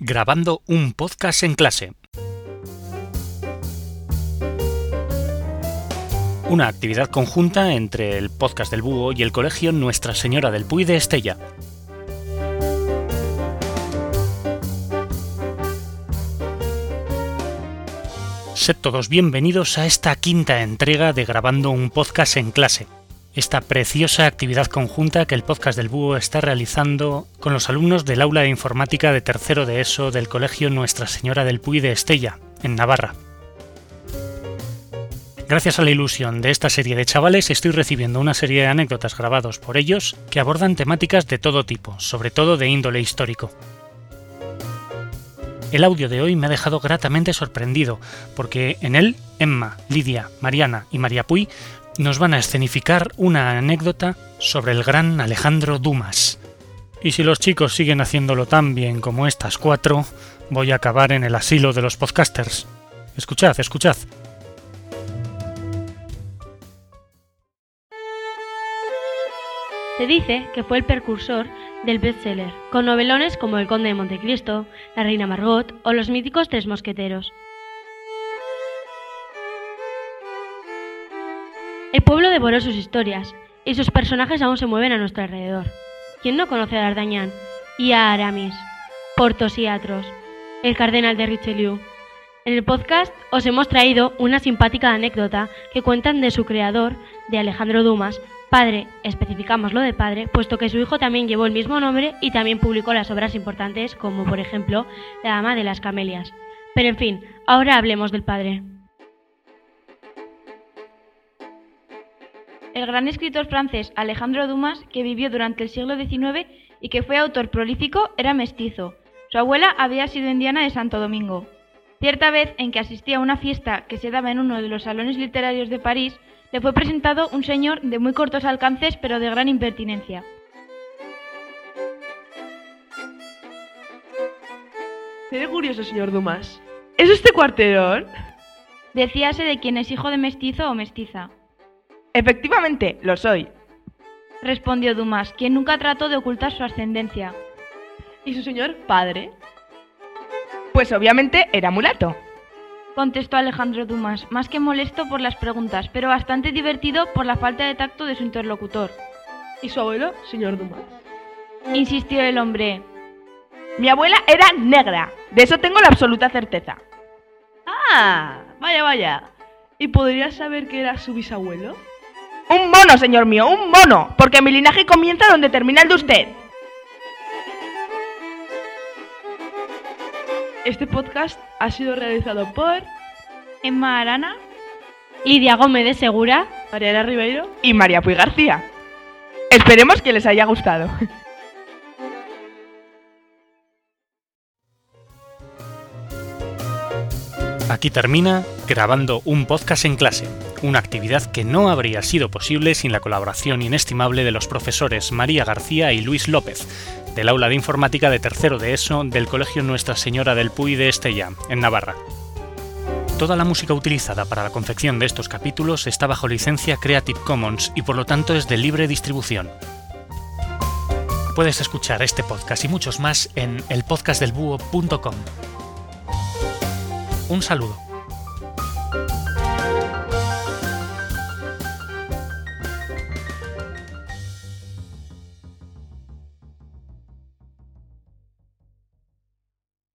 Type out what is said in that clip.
grabando un podcast en clase. Una actividad conjunta entre el podcast del Búho y el colegio Nuestra Señora del Puy de Estella. Sed todos bienvenidos a esta quinta entrega de Grabando un podcast en clase esta preciosa actividad conjunta que el podcast del Búho está realizando con los alumnos del aula de informática de tercero de ESO del Colegio Nuestra Señora del Puy de Estella, en Navarra. Gracias a la ilusión de esta serie de chavales estoy recibiendo una serie de anécdotas grabados por ellos que abordan temáticas de todo tipo, sobre todo de índole histórico. El audio de hoy me ha dejado gratamente sorprendido, porque en él Emma, Lidia, Mariana y María Puy nos van a escenificar una anécdota sobre el gran Alejandro Dumas. Y si los chicos siguen haciéndolo tan bien como estas cuatro, voy a acabar en el asilo de los podcasters. Escuchad, escuchad. Se dice que fue el precursor del bestseller, con novelones como El Conde de Montecristo, La Reina Margot o Los míticos Tres Mosqueteros. El pueblo devoró sus historias y sus personajes aún se mueven a nuestro alrededor. ¿Quién no conoce a D'Artagnan y a Aramis, Portos y Atros, el cardenal de Richelieu? En el podcast os hemos traído una simpática anécdota que cuentan de su creador, de Alejandro Dumas, padre, especificamos lo de padre, puesto que su hijo también llevó el mismo nombre y también publicó las obras importantes como por ejemplo La Dama de las Camelias. Pero en fin, ahora hablemos del padre. El gran escritor francés Alejandro Dumas, que vivió durante el siglo XIX y que fue autor prolífico, era mestizo. Su abuela había sido indiana de Santo Domingo. Cierta vez, en que asistía a una fiesta que se daba en uno de los salones literarios de París, le fue presentado un señor de muy cortos alcances pero de gran impertinencia. Seré curioso, señor Dumas. ¿Es este cuarterón? Decíase de quien es hijo de mestizo o mestiza. Efectivamente, lo soy. Respondió Dumas, quien nunca trató de ocultar su ascendencia. ¿Y su señor padre? Pues obviamente era mulato. Contestó Alejandro Dumas, más que molesto por las preguntas, pero bastante divertido por la falta de tacto de su interlocutor. ¿Y su abuelo, señor Dumas? Insistió el hombre. Mi abuela era negra, de eso tengo la absoluta certeza. Ah, vaya, vaya. ¿Y podría saber que era su bisabuelo? Un mono, señor mío, un mono, porque mi linaje comienza donde termina el de usted. Este podcast ha sido realizado por Emma Arana, Lidia Gómez de Segura, Mariana Ribeiro y María Puy García. Esperemos que les haya gustado. Aquí termina grabando un podcast en clase, una actividad que no habría sido posible sin la colaboración inestimable de los profesores María García y Luis López, del aula de informática de tercero de ESO del Colegio Nuestra Señora del Puy de Estella, en Navarra. Toda la música utilizada para la confección de estos capítulos está bajo licencia Creative Commons y por lo tanto es de libre distribución. Puedes escuchar este podcast y muchos más en elpodcastdelbúho.com. Un saludo.